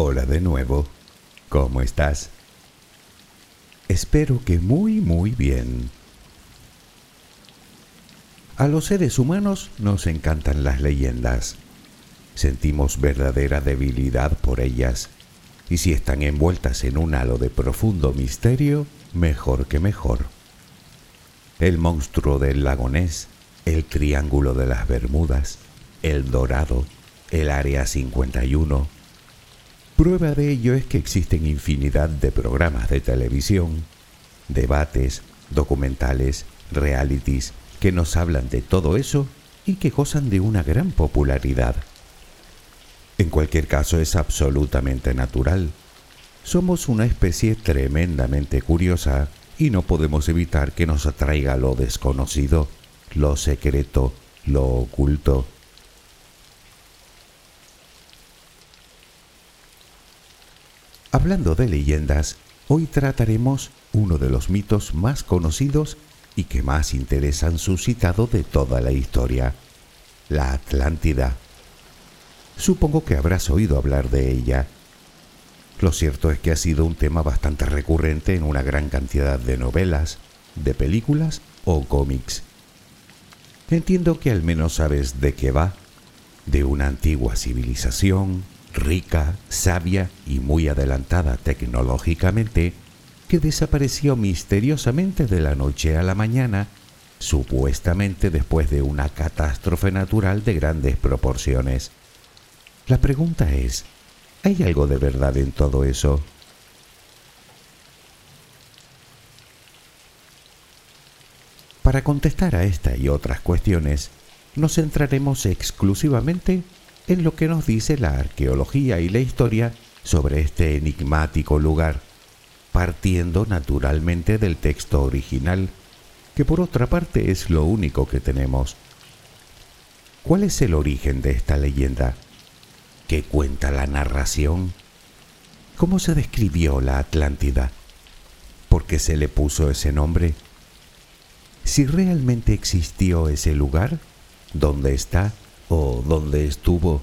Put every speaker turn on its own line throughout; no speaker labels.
Hola de nuevo. ¿Cómo estás? Espero que muy, muy bien. A los seres humanos nos encantan las leyendas. Sentimos verdadera debilidad por ellas. Y si están envueltas en un halo de profundo misterio, mejor que mejor. El monstruo del lagonés, el triángulo de las Bermudas, el dorado, el área 51, Prueba de ello es que existen infinidad de programas de televisión, debates, documentales, realities que nos hablan de todo eso y que gozan de una gran popularidad. En cualquier caso es absolutamente natural. Somos una especie tremendamente curiosa y no podemos evitar que nos atraiga lo desconocido, lo secreto, lo oculto, Hablando de leyendas, hoy trataremos uno de los mitos más conocidos y que más interés han suscitado de toda la historia, la Atlántida. Supongo que habrás oído hablar de ella. Lo cierto es que ha sido un tema bastante recurrente en una gran cantidad de novelas, de películas o cómics. Entiendo que al menos sabes de qué va, de una antigua civilización, rica, sabia y muy adelantada tecnológicamente, que desapareció misteriosamente de la noche a la mañana, supuestamente después de una catástrofe natural de grandes proporciones. La pregunta es, ¿hay algo de verdad en todo eso? Para contestar a esta y otras cuestiones, nos centraremos exclusivamente en lo que nos dice la arqueología y la historia sobre este enigmático lugar, partiendo naturalmente del texto original, que por otra parte es lo único que tenemos. ¿Cuál es el origen de esta leyenda? ¿Qué cuenta la narración? ¿Cómo se describió la Atlántida? ¿Por qué se le puso ese nombre? Si realmente existió ese lugar, ¿dónde está? ¿O dónde estuvo?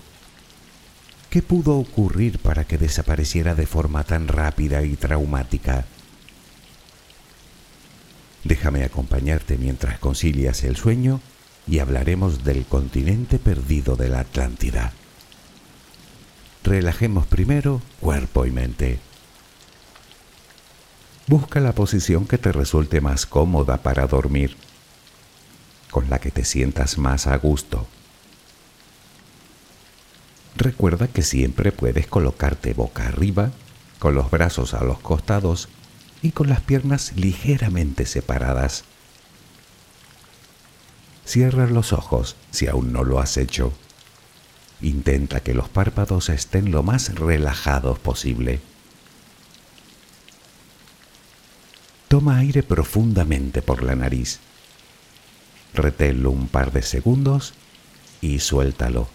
¿Qué pudo ocurrir para que desapareciera de forma tan rápida y traumática? Déjame acompañarte mientras concilias el sueño y hablaremos del continente perdido de la Atlántida. Relajemos primero cuerpo y mente. Busca la posición que te resulte más cómoda para dormir, con la que te sientas más a gusto. Recuerda que siempre puedes colocarte boca arriba, con los brazos a los costados y con las piernas ligeramente separadas. Cierra los ojos si aún no lo has hecho. Intenta que los párpados estén lo más relajados posible. Toma aire profundamente por la nariz. Reténlo un par de segundos y suéltalo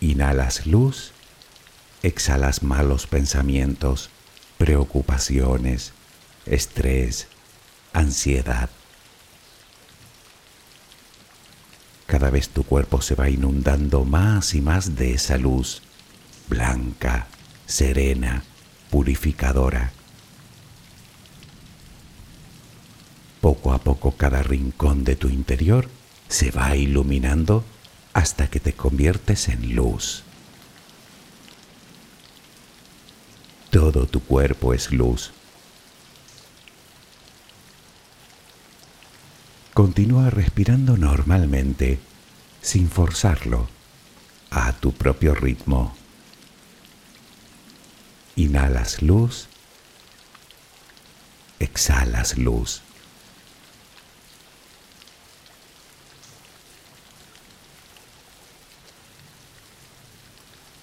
Inhalas luz, exhalas malos pensamientos, preocupaciones, estrés, ansiedad. Cada vez tu cuerpo se va inundando más y más de esa luz, blanca, serena, purificadora. Poco a poco cada rincón de tu interior se va iluminando hasta que te conviertes en luz. Todo tu cuerpo es luz. Continúa respirando normalmente, sin forzarlo, a tu propio ritmo. Inhalas luz, exhalas luz.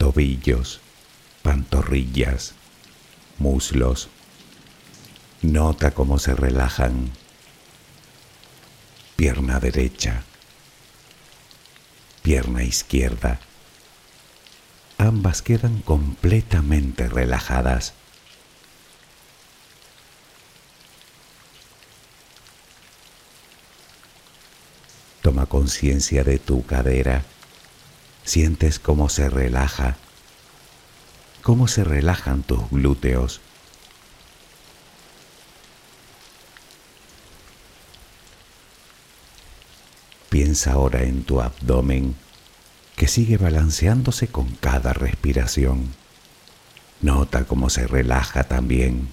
tobillos, pantorrillas, muslos. Nota cómo se relajan. Pierna derecha, pierna izquierda. Ambas quedan completamente relajadas. Toma conciencia de tu cadera Sientes cómo se relaja, cómo se relajan tus glúteos. Piensa ahora en tu abdomen que sigue balanceándose con cada respiración. Nota cómo se relaja también.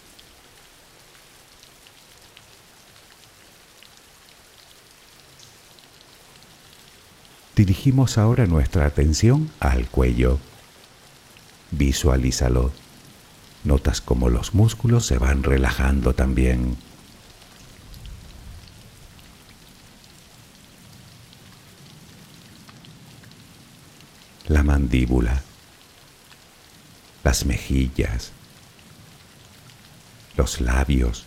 Dirigimos ahora nuestra atención al cuello. Visualízalo. Notas cómo los músculos se van relajando también. La mandíbula, las mejillas, los labios,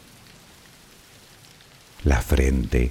la frente,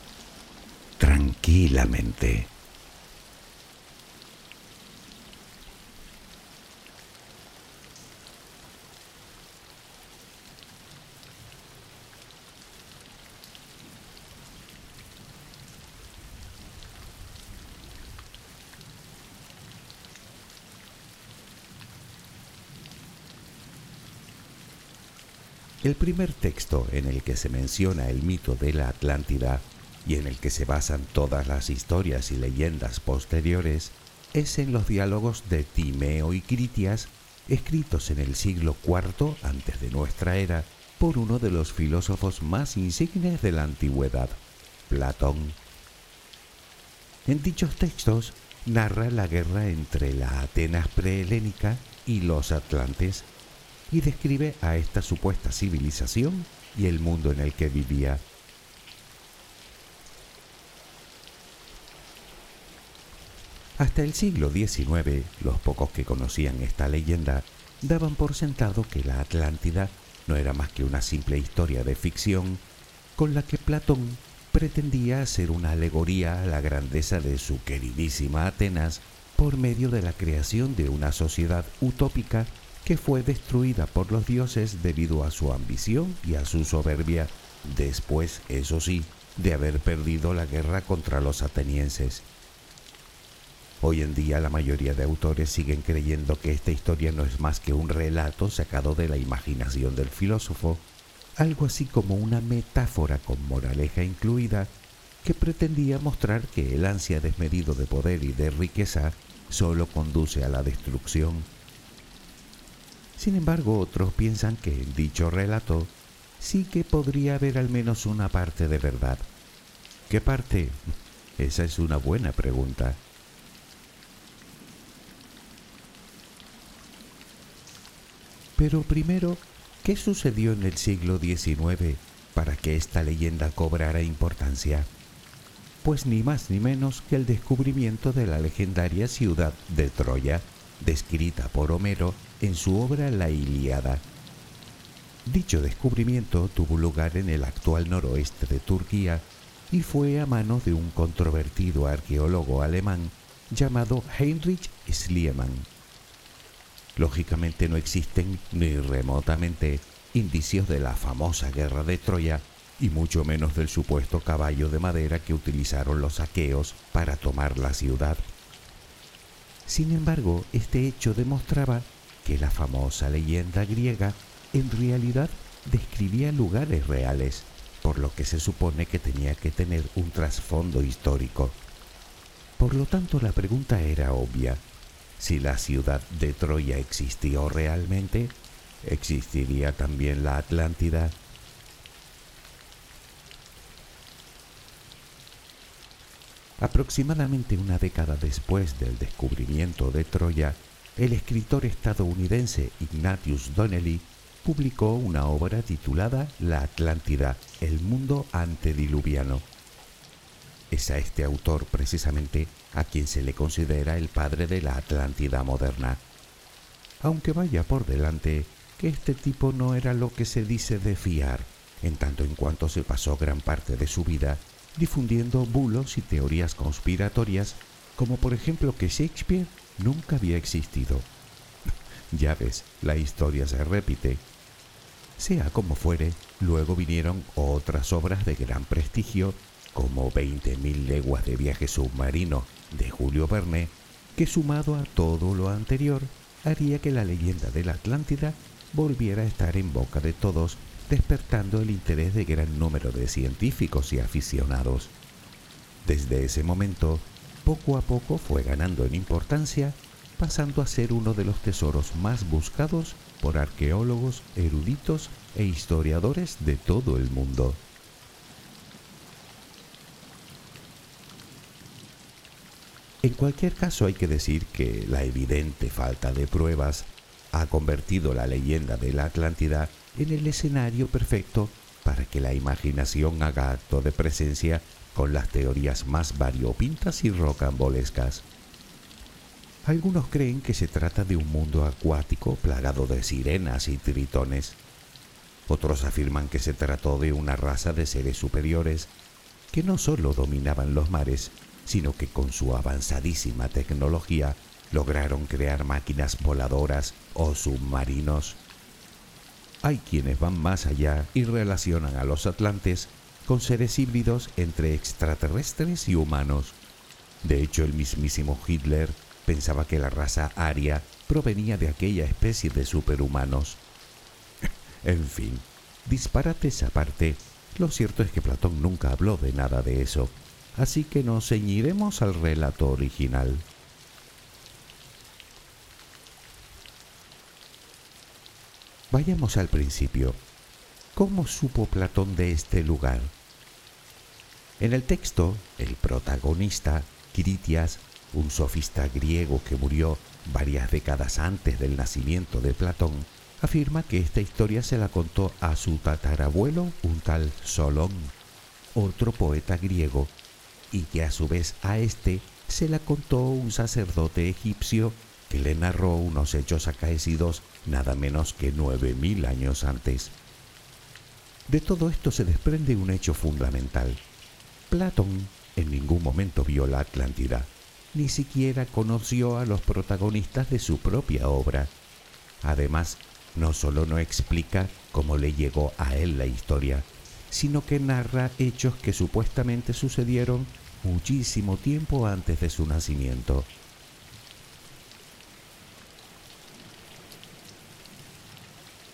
tranquilamente. El primer texto en el que se menciona el mito de la Atlántida y en el que se basan todas las historias y leyendas posteriores es en los diálogos de Timeo y Critias, escritos en el siglo IV antes de nuestra era por uno de los filósofos más insignes de la antigüedad, Platón. En dichos textos narra la guerra entre la Atenas prehelénica y los atlantes y describe a esta supuesta civilización y el mundo en el que vivía. Hasta el siglo XIX, los pocos que conocían esta leyenda daban por sentado que la Atlántida no era más que una simple historia de ficción con la que Platón pretendía hacer una alegoría a la grandeza de su queridísima Atenas por medio de la creación de una sociedad utópica que fue destruida por los dioses debido a su ambición y a su soberbia, después, eso sí, de haber perdido la guerra contra los atenienses. Hoy en día la mayoría de autores siguen creyendo que esta historia no es más que un relato sacado de la imaginación del filósofo, algo así como una metáfora con moraleja incluida que pretendía mostrar que el ansia desmedido de poder y de riqueza solo conduce a la destrucción sin embargo, otros piensan que en dicho relato sí que podría haber al menos una parte de verdad. ¿Qué parte? Esa es una buena pregunta. Pero primero, ¿qué sucedió en el siglo XIX para que esta leyenda cobrara importancia? Pues ni más ni menos que el descubrimiento de la legendaria ciudad de Troya, descrita por Homero en su obra La Ilíada. Dicho descubrimiento tuvo lugar en el actual noroeste de Turquía y fue a manos de un controvertido arqueólogo alemán llamado Heinrich Schliemann. Lógicamente no existen ni remotamente indicios de la famosa guerra de Troya y mucho menos del supuesto caballo de madera que utilizaron los aqueos para tomar la ciudad. Sin embargo, este hecho demostraba que la famosa leyenda griega en realidad describía lugares reales, por lo que se supone que tenía que tener un trasfondo histórico. Por lo tanto, la pregunta era obvia. Si la ciudad de Troya existió realmente, ¿existiría también la Atlántida? Aproximadamente una década después del descubrimiento de Troya, el escritor estadounidense Ignatius Donnelly publicó una obra titulada La Atlántida, el mundo antediluviano. Es a este autor precisamente a quien se le considera el padre de la Atlántida moderna. Aunque vaya por delante que este tipo no era lo que se dice de fiar, en tanto en cuanto se pasó gran parte de su vida difundiendo bulos y teorías conspiratorias, como por ejemplo que Shakespeare nunca había existido. ya ves, la historia se repite. Sea como fuere, luego vinieron otras obras de gran prestigio, como 20.000 leguas de viaje submarino de Julio Verne, que sumado a todo lo anterior, haría que la leyenda de la Atlántida volviera a estar en boca de todos, despertando el interés de gran número de científicos y aficionados. Desde ese momento, poco a poco fue ganando en importancia, pasando a ser uno de los tesoros más buscados por arqueólogos, eruditos e historiadores de todo el mundo. En cualquier caso hay que decir que la evidente falta de pruebas ha convertido la leyenda de la Atlántida en el escenario perfecto para que la imaginación haga acto de presencia con las teorías más variopintas y rocambolescas. Algunos creen que se trata de un mundo acuático plagado de sirenas y tritones. Otros afirman que se trató de una raza de seres superiores que no solo dominaban los mares, sino que con su avanzadísima tecnología lograron crear máquinas voladoras o submarinos. Hay quienes van más allá y relacionan a los atlantes con seres híbridos entre extraterrestres y humanos. De hecho, el mismísimo Hitler pensaba que la raza aria provenía de aquella especie de superhumanos. en fin, Disparates aparte, lo cierto es que Platón nunca habló de nada de eso, así que nos ceñiremos al relato original. Vayamos al principio. ¿Cómo supo Platón de este lugar? En el texto, el protagonista, Critias, un sofista griego que murió varias décadas antes del nacimiento de Platón, afirma que esta historia se la contó a su tatarabuelo, un tal Solón, otro poeta griego, y que a su vez a este se la contó un sacerdote egipcio que le narró unos hechos acaecidos nada menos que nueve mil años antes. De todo esto se desprende un hecho fundamental. Platón en ningún momento vio la Atlántida, ni siquiera conoció a los protagonistas de su propia obra. Además, no solo no explica cómo le llegó a él la historia, sino que narra hechos que supuestamente sucedieron muchísimo tiempo antes de su nacimiento.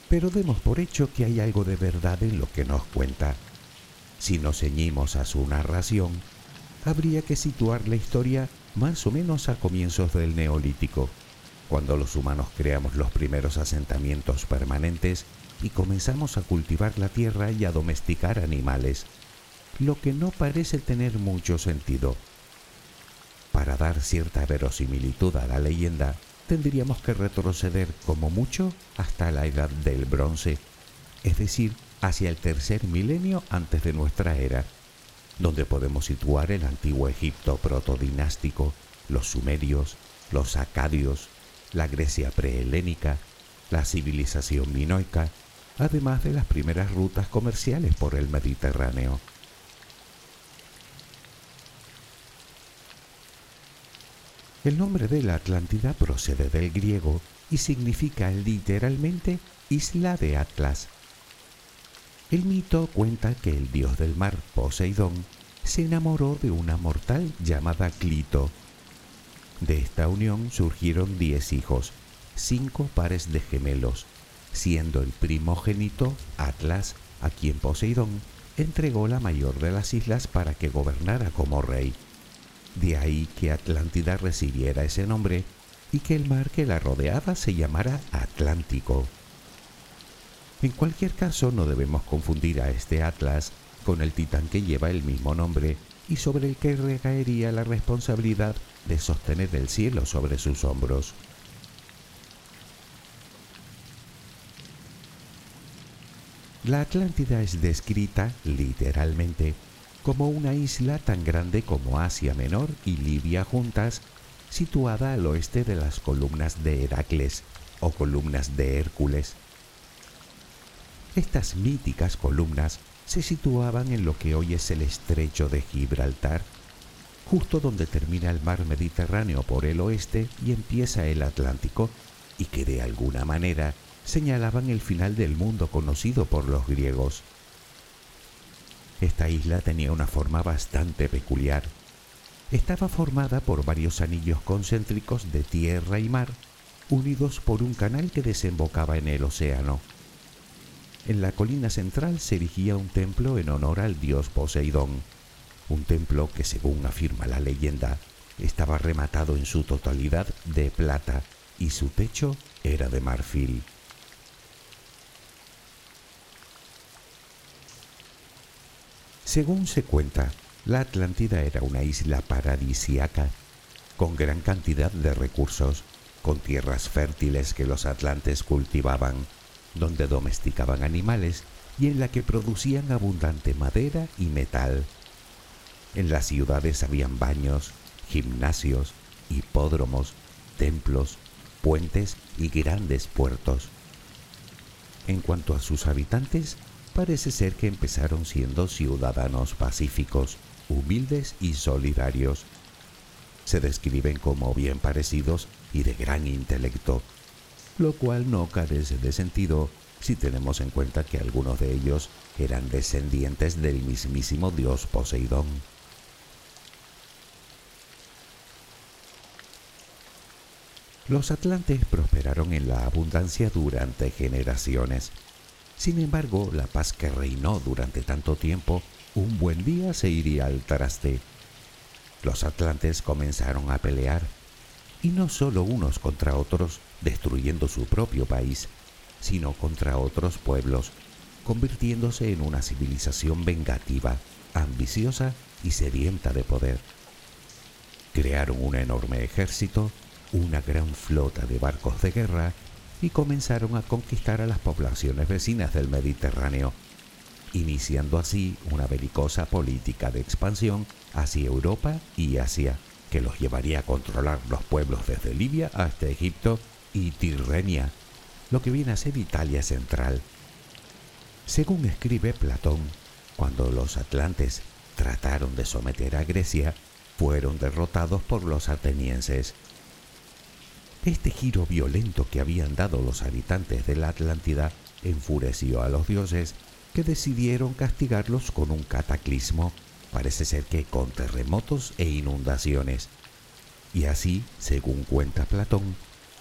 pero demos por hecho que hay algo de verdad en lo que nos cuenta. Si nos ceñimos a su narración, habría que situar la historia más o menos a comienzos del Neolítico, cuando los humanos creamos los primeros asentamientos permanentes y comenzamos a cultivar la tierra y a domesticar animales, lo que no parece tener mucho sentido. Para dar cierta verosimilitud a la leyenda, tendríamos que retroceder como mucho hasta la edad del bronce, es decir, hacia el tercer milenio antes de nuestra era, donde podemos situar el antiguo Egipto protodinástico, los sumerios, los acadios, la Grecia prehelénica, la civilización minoica, además de las primeras rutas comerciales por el Mediterráneo. El nombre de la Atlántida procede del griego y significa literalmente isla de Atlas. El mito cuenta que el dios del mar, Poseidón, se enamoró de una mortal llamada Clito. De esta unión surgieron diez hijos, cinco pares de gemelos, siendo el primogénito Atlas, a quien Poseidón entregó la mayor de las islas para que gobernara como rey. De ahí que Atlántida recibiera ese nombre y que el mar que la rodeaba se llamara Atlántico. En cualquier caso, no debemos confundir a este Atlas con el titán que lleva el mismo nombre y sobre el que recaería la responsabilidad de sostener el cielo sobre sus hombros. La Atlántida es descrita, literalmente, como una isla tan grande como Asia Menor y Libia juntas, situada al oeste de las columnas de Heracles o columnas de Hércules. Estas míticas columnas se situaban en lo que hoy es el estrecho de Gibraltar, justo donde termina el mar Mediterráneo por el oeste y empieza el Atlántico, y que de alguna manera señalaban el final del mundo conocido por los griegos. Esta isla tenía una forma bastante peculiar. Estaba formada por varios anillos concéntricos de tierra y mar, unidos por un canal que desembocaba en el océano. En la colina central se erigía un templo en honor al dios Poseidón, un templo que según afirma la leyenda estaba rematado en su totalidad de plata y su techo era de marfil. Según se cuenta, la Atlántida era una isla paradisiaca, con gran cantidad de recursos, con tierras fértiles que los atlantes cultivaban, donde domesticaban animales y en la que producían abundante madera y metal. En las ciudades habían baños, gimnasios, hipódromos, templos, puentes y grandes puertos. En cuanto a sus habitantes, parece ser que empezaron siendo ciudadanos pacíficos, humildes y solidarios. Se describen como bien parecidos y de gran intelecto, lo cual no carece de sentido si tenemos en cuenta que algunos de ellos eran descendientes del mismísimo dios Poseidón. Los atlantes prosperaron en la abundancia durante generaciones Sin embargo, la paz que reinó durante tanto tiempo, un buen día se iría al traste. Los atlantes comenzaron a pelear, y no solo unos contra otros, destruyendo su propio país, sino contra otros pueblos, convirtiéndose en una civilización vengativa, ambiciosa y sedienta de poder. Crearon un enorme ejército, una gran flota de barcos de guerra y comenzaron a conquistar a las poblaciones vecinas del Mediterráneo, iniciando así una belicosa política de expansión hacia Europa y Asia, que los llevaría a controlar los pueblos desde Libia hasta Egipto y Tirrenia, lo que viene a ser Italia central. Según escribe Platón, cuando los atlantes trataron de someter a Grecia, fueron derrotados por los atenienses. Este giro violento que habían dado los habitantes de la Atlántida enfureció a los dioses que decidieron castigarlos con un cataclismo, parece ser que con terremotos e inundaciones. Y así, según cuenta Platón,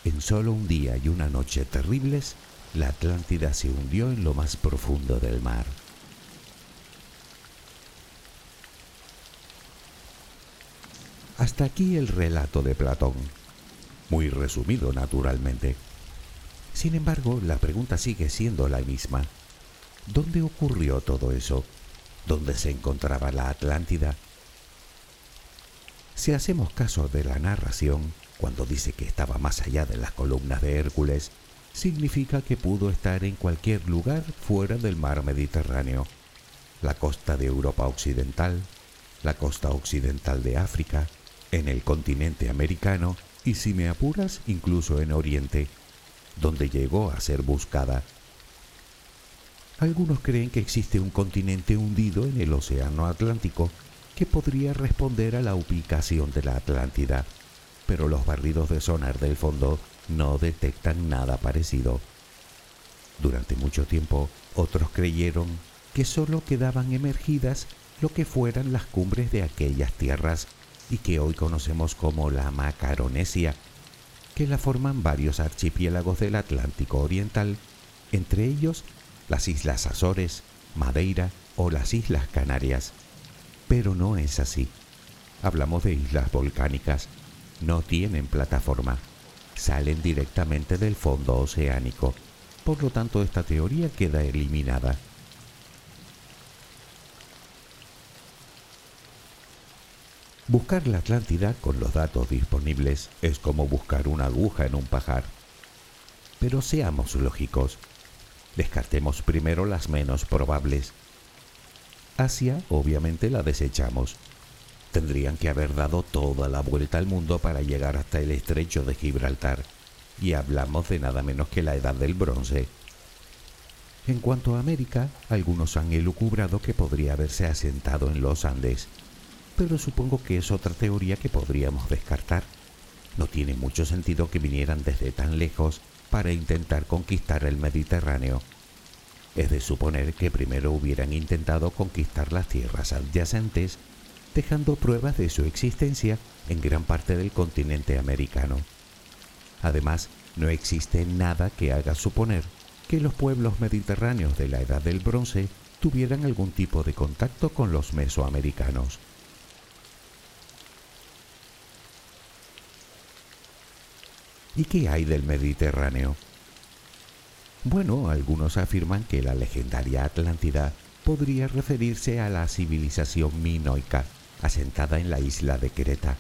en solo un día y una noche terribles, la Atlántida se hundió en lo más profundo del mar. Hasta aquí el relato de Platón, muy resumido naturalmente. Sin embargo, la pregunta sigue siendo la misma. ¿Dónde ocurrió todo eso? ¿Dónde se encontraba la Atlántida? Si hacemos caso de la narración, cuando dice que estaba más allá de las columnas de Hércules, significa que pudo estar en cualquier lugar fuera del mar Mediterráneo, la costa de Europa Occidental, la costa occidental de África, en el continente americano y si me apuras incluso en Oriente, donde llegó a ser buscada. Algunos creen que existe un continente hundido en el Océano Atlántico que podría responder a la ubicación de la Atlántida, pero los barridos de sonar del fondo no detectan nada parecido. Durante mucho tiempo, otros creyeron que sólo quedaban emergidas lo que fueran las cumbres de aquellas tierras y que hoy conocemos como la Macaronesia, que la forman varios archipiélagos del Atlántico Oriental, entre ellos las Islas Azores, Madeira o las Islas Canarias. Pero no es así. Hablamos de islas volcánicas, no tienen plataforma, salen directamente del fondo oceánico, por lo tanto esta teoría queda eliminada. Buscar la Atlántida con los datos disponibles es como buscar una aguja en un pajar. Pero seamos lógicos. Descartemos primero las menos probables. Asia, obviamente, la desechamos. Tendrían que haber dado toda la vuelta al mundo para llegar hasta el estrecho de Gibraltar. Y hablamos de nada menos que la edad del bronce. En cuanto a América, algunos han elucubrado que podría haberse asentado en los Andes pero supongo que es otra teoría que podríamos descartar. No tiene mucho sentido que vinieran desde tan lejos para intentar conquistar el Mediterráneo. Es de suponer que primero hubieran intentado conquistar las tierras adyacentes, dejando pruebas de su existencia en gran parte del continente americano. Además, no existe nada que haga suponer que los pueblos mediterráneos de la Edad del Bronce tuvieran algún tipo de contacto con los mesoamericanos. ¿Y qué hay del Mediterráneo? Bueno, algunos afirman que la legendaria Atlántida podría referirse a la civilización minoica, asentada en la isla de Creta.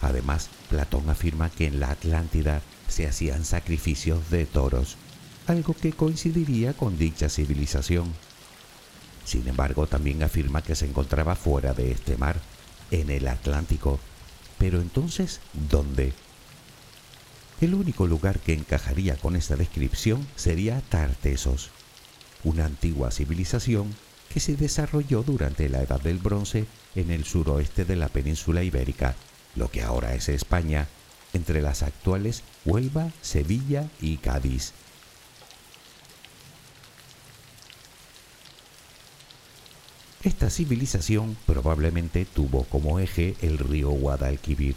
Además, Platón afirma que en la Atlántida se hacían sacrificios de toros, algo que coincidiría con dicha civilización. Sin embargo, también afirma que se encontraba fuera de este mar, en el Atlántico. Pero entonces, ¿dónde? El único lugar que encajaría con esta descripción sería Tartesos, una antigua civilización que se desarrolló durante la Edad del Bronce en el suroeste de la península ibérica, lo que ahora es España, entre las actuales Huelva, Sevilla y Cádiz. Esta civilización probablemente tuvo como eje el río Guadalquivir,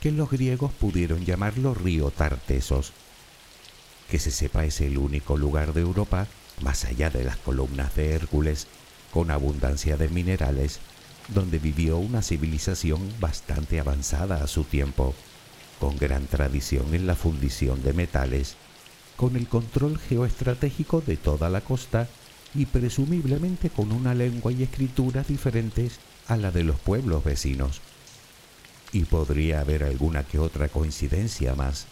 que los griegos pudieron llamarlo río Tartesos. Que se sepa es el único lugar de Europa más allá de las columnas de Hércules, con abundancia de minerales, donde vivió una civilización bastante avanzada a su tiempo, con gran tradición en la fundición de metales, con el control geoestratégico de toda la costa y presumiblemente con una lengua y escritura diferentes a la de los pueblos vecinos. Y podría haber alguna que otra coincidencia más.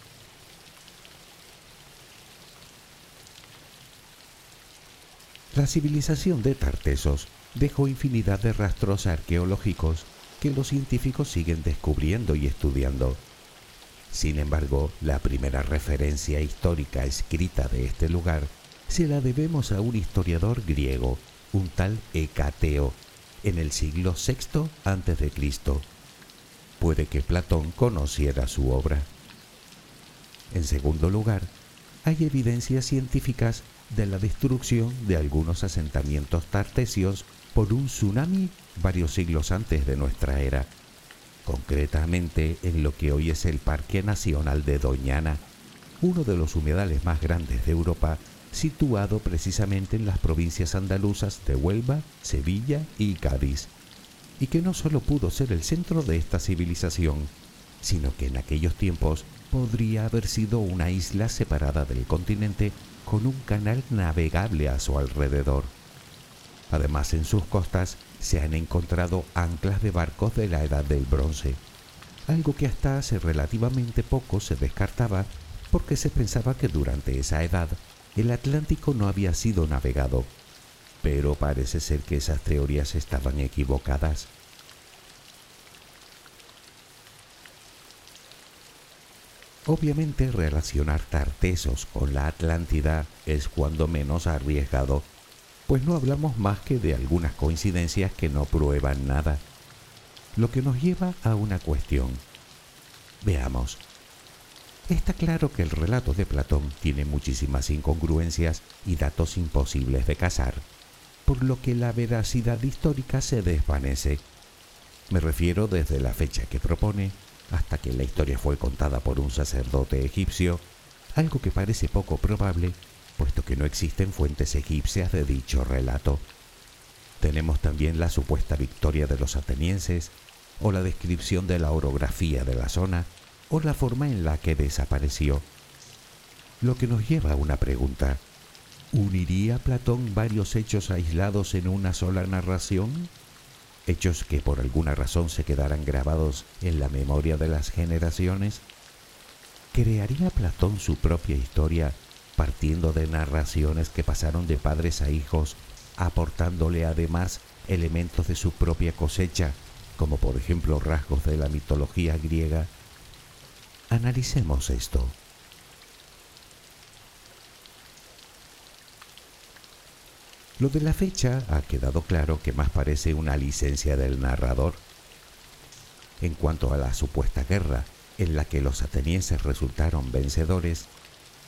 La civilización de Tartesos dejó infinidad de rastros arqueológicos que los científicos siguen descubriendo y estudiando. Sin embargo, la primera referencia histórica escrita de este lugar se la debemos a un historiador griego, un tal Hecateo, en el siglo VI a.C. Puede que Platón conociera su obra. En segundo lugar, hay evidencias científicas de la destrucción de algunos asentamientos tartesios por un tsunami varios siglos antes de nuestra era, concretamente en lo que hoy es el Parque Nacional de Doñana, uno de los humedales más grandes de Europa, situado precisamente en las provincias andaluzas de Huelva, Sevilla y Cádiz, y que no solo pudo ser el centro de esta civilización, sino que en aquellos tiempos podría haber sido una isla separada del continente con un canal navegable a su alrededor. Además, en sus costas se han encontrado anclas de barcos de la Edad del Bronce, algo que hasta hace relativamente poco se descartaba porque se pensaba que durante esa edad el Atlántico no había sido navegado, pero parece ser que esas teorías estaban equivocadas. Obviamente relacionar Tartesos con la Atlántida es cuando menos arriesgado pues no hablamos más que de algunas coincidencias que no prueban nada, lo que nos lleva a una cuestión. Veamos. Está claro que el relato de Platón tiene muchísimas incongruencias y datos imposibles de casar, por lo que la veracidad histórica se desvanece. Me refiero desde la fecha que propone hasta que la historia fue contada por un sacerdote egipcio, algo que parece poco probable puesto que no existen fuentes egipcias de dicho relato. Tenemos también la supuesta victoria de los atenienses, o la descripción de la orografía de la zona, o la forma en la que desapareció. Lo que nos lleva a una pregunta. ¿Uniría Platón varios hechos aislados en una sola narración? Hechos que por alguna razón se quedarán grabados en la memoria de las generaciones. ¿Crearía Platón su propia historia partiendo de narraciones que pasaron de padres a hijos, aportándole además elementos de su propia cosecha, como por ejemplo rasgos de la mitología griega. Analicemos esto. Lo de la fecha ha quedado claro que más parece una licencia del narrador. En cuanto a la supuesta guerra, en la que los atenienses resultaron vencedores,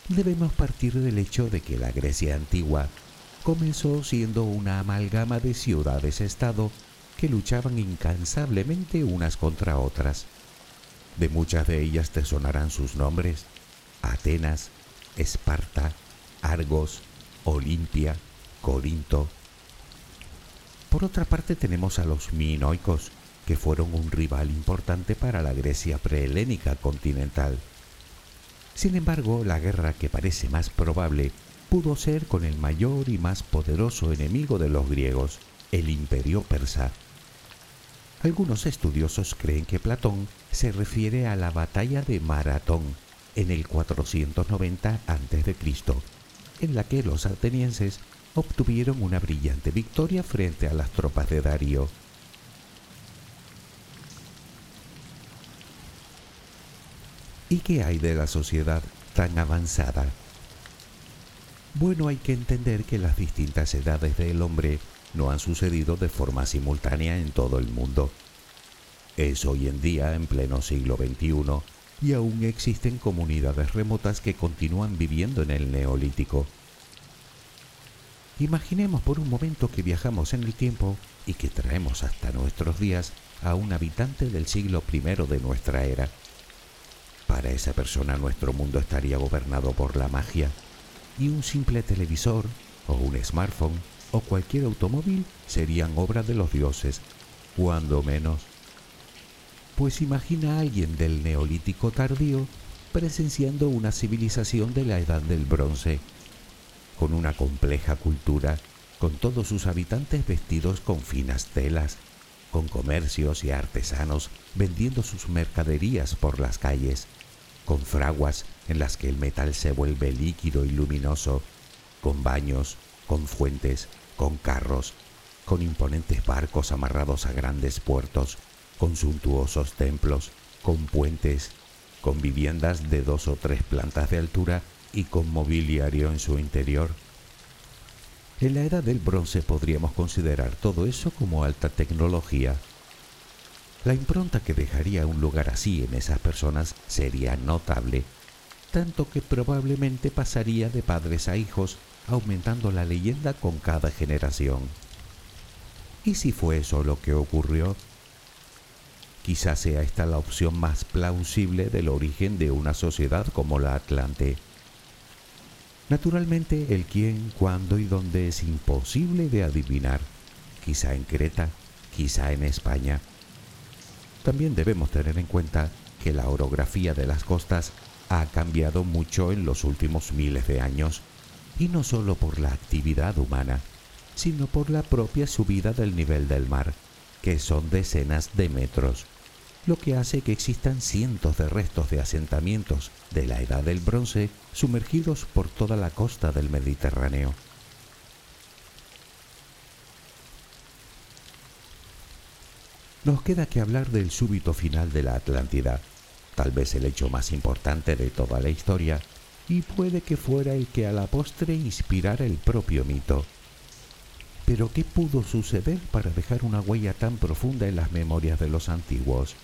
debemos partir del hecho de que la Grecia antigua comenzó siendo una amalgama de ciudades-estado que luchaban incansablemente unas contra otras. De muchas de ellas te sonarán sus nombres, Atenas, Esparta, Argos, Olimpia, Corinto. Por otra parte tenemos a los minoicos, que fueron un rival importante para la Grecia prehelénica continental. Sin embargo, la guerra que parece más probable pudo ser con el mayor y más poderoso enemigo de los griegos, el imperio persa. Algunos estudiosos creen que Platón se refiere a la batalla de Maratón en el 490 a.C., en la que los atenienses obtuvieron una brillante victoria frente a las tropas de Darío. ¿Y qué hay de la sociedad tan avanzada? Bueno, hay que entender que las distintas edades del hombre no han sucedido de forma simultánea en todo el mundo. Es hoy en día, en pleno siglo XXI, y aún existen comunidades remotas que continúan viviendo en el neolítico. Imaginemos por un momento que viajamos en el tiempo y que traemos hasta nuestros días a un habitante del siglo I de nuestra era. Para esa persona nuestro mundo estaría gobernado por la magia y un simple televisor, o un smartphone o cualquier automóvil serían obra de los dioses, cuando menos. Pues imagina a alguien del neolítico tardío presenciando una civilización de la edad del bronce, con una compleja cultura, con todos sus habitantes vestidos con finas telas, con comercios y artesanos vendiendo sus mercaderías por las calles, con fraguas en las que el metal se vuelve líquido y luminoso, con baños, con fuentes, con carros, con imponentes barcos amarrados a grandes puertos, con suntuosos templos, con puentes, con viviendas de dos o tres plantas de altura y con mobiliario en su interior. En la edad del bronce podríamos considerar todo eso como alta tecnología. La impronta que dejaría un lugar así en esas personas sería notable, tanto que probablemente pasaría de padres a hijos, aumentando la leyenda con cada generación. ¿Y si fue eso lo que ocurrió? Quizás sea esta la opción más plausible del origen de una sociedad como la Atlante. Naturalmente, el quién, cuándo y dónde es imposible de adivinar. Quizá en Creta, quizá en España. También debemos tener en cuenta que la orografía de las costas ha cambiado mucho en los últimos miles de años, y no solo por la actividad humana, sino por la propia subida del nivel del mar, que son decenas de metros lo que hace que existan cientos de restos de asentamientos de la Edad del Bronce sumergidos por toda la costa del Mediterráneo. Nos queda que hablar del súbito final de la Atlántida, tal vez el hecho más importante de toda la historia, y puede que fuera el que a la postre inspirara el propio mito. Pero ¿qué pudo suceder para dejar una huella tan profunda en las memorias de los antiguos?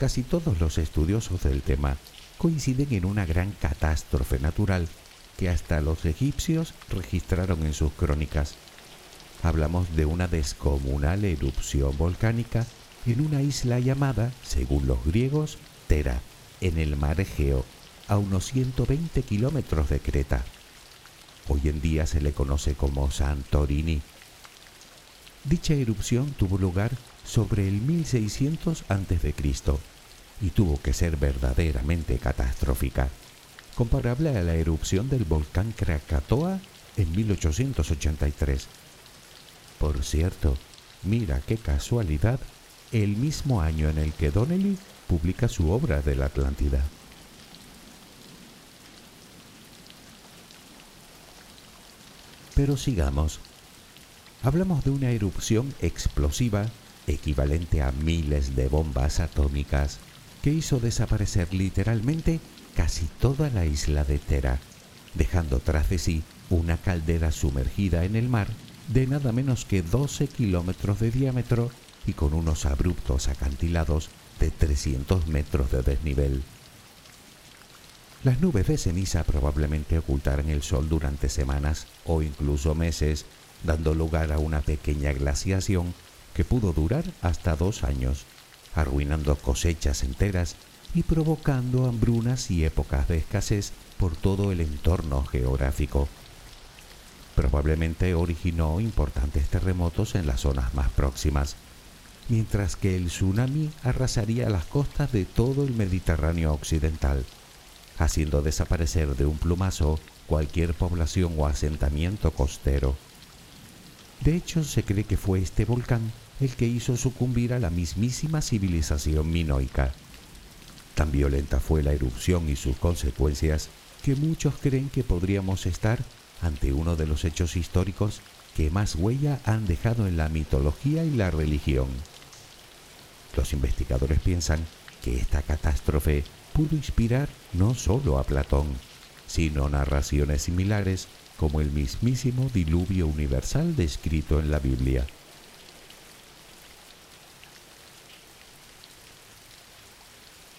Casi todos los estudiosos del tema coinciden en una gran catástrofe natural que hasta los egipcios registraron en sus crónicas. Hablamos de una descomunal erupción volcánica en una isla llamada, según los griegos, Tera, en el mar Egeo, a unos 120 kilómetros de Creta. Hoy en día se le conoce como Santorini. Dicha erupción tuvo lugar sobre el 1600 a.C. y tuvo que ser verdaderamente catastrófica, comparable a la erupción del volcán Krakatoa en 1883. Por cierto, mira qué casualidad, el mismo año en el que Donnelly publica su obra de la Atlántida. Pero sigamos. Hablamos de una erupción explosiva equivalente a miles de bombas atómicas, que hizo desaparecer literalmente casi toda la isla de Tera, dejando tras de sí una caldera sumergida en el mar de nada menos que 12 kilómetros de diámetro y con unos abruptos acantilados de 300 metros de desnivel. Las nubes de ceniza probablemente ocultaran el sol durante semanas o incluso meses, dando lugar a una pequeña glaciación pudo durar hasta dos años, arruinando cosechas enteras y provocando hambrunas y épocas de escasez por todo el entorno geográfico. Probablemente originó importantes terremotos en las zonas más próximas, mientras que el tsunami arrasaría las costas de todo el Mediterráneo occidental, haciendo desaparecer de un plumazo cualquier población o asentamiento costero. De hecho, se cree que fue este volcán el que hizo sucumbir a la mismísima civilización minoica. Tan violenta fue la erupción y sus consecuencias que muchos creen que podríamos estar ante uno de los hechos históricos que más huella han dejado en la mitología y la religión. Los investigadores piensan que esta catástrofe pudo inspirar no solo a Platón, sino narraciones similares como el mismísimo diluvio universal descrito en la Biblia.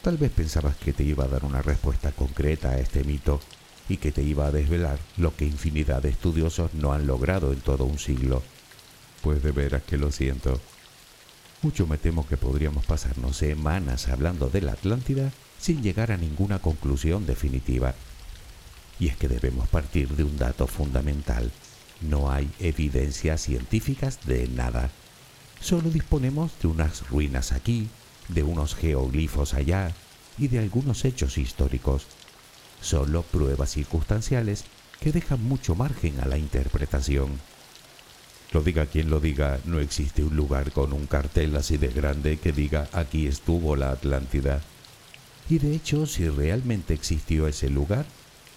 Tal vez pensabas que te iba a dar una respuesta concreta a este mito y que te iba a desvelar lo que infinidad de estudiosos no han logrado en todo un siglo. Pues de veras que lo siento. Mucho me temo que podríamos pasarnos semanas hablando de la Atlántida sin llegar a ninguna conclusión definitiva. Y es que debemos partir de un dato fundamental. No hay evidencias científicas de nada. Solo disponemos de unas ruinas aquí, de unos geoglifos allá y de algunos hechos históricos. Solo pruebas circunstanciales que dejan mucho margen a la interpretación. Lo diga quien lo diga, no existe un lugar con un cartel así de grande que diga aquí estuvo la Atlántida. Y de hecho, si realmente existió ese lugar,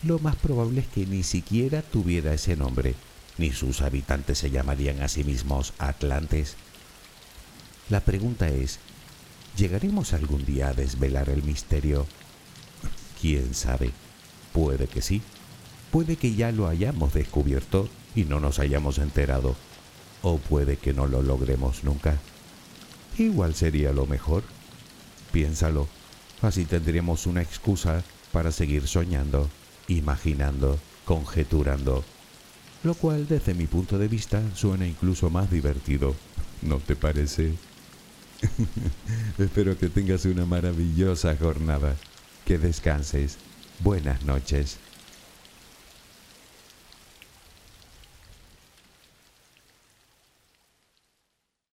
lo más probable es que ni siquiera tuviera ese nombre, ni sus habitantes se llamarían a sí mismos Atlantes. La pregunta es, ¿llegaremos algún día a desvelar el misterio? ¿Quién sabe? Puede que sí, puede que ya lo hayamos descubierto y no nos hayamos enterado o puede que no lo logremos nunca. Igual sería lo mejor. Piénsalo, así tendríamos una excusa para seguir soñando, imaginando, conjeturando, lo cual desde mi punto de vista suena incluso más divertido. ¿No te parece? Espero que tengas una maravillosa jornada, que descanses. Buenas noches.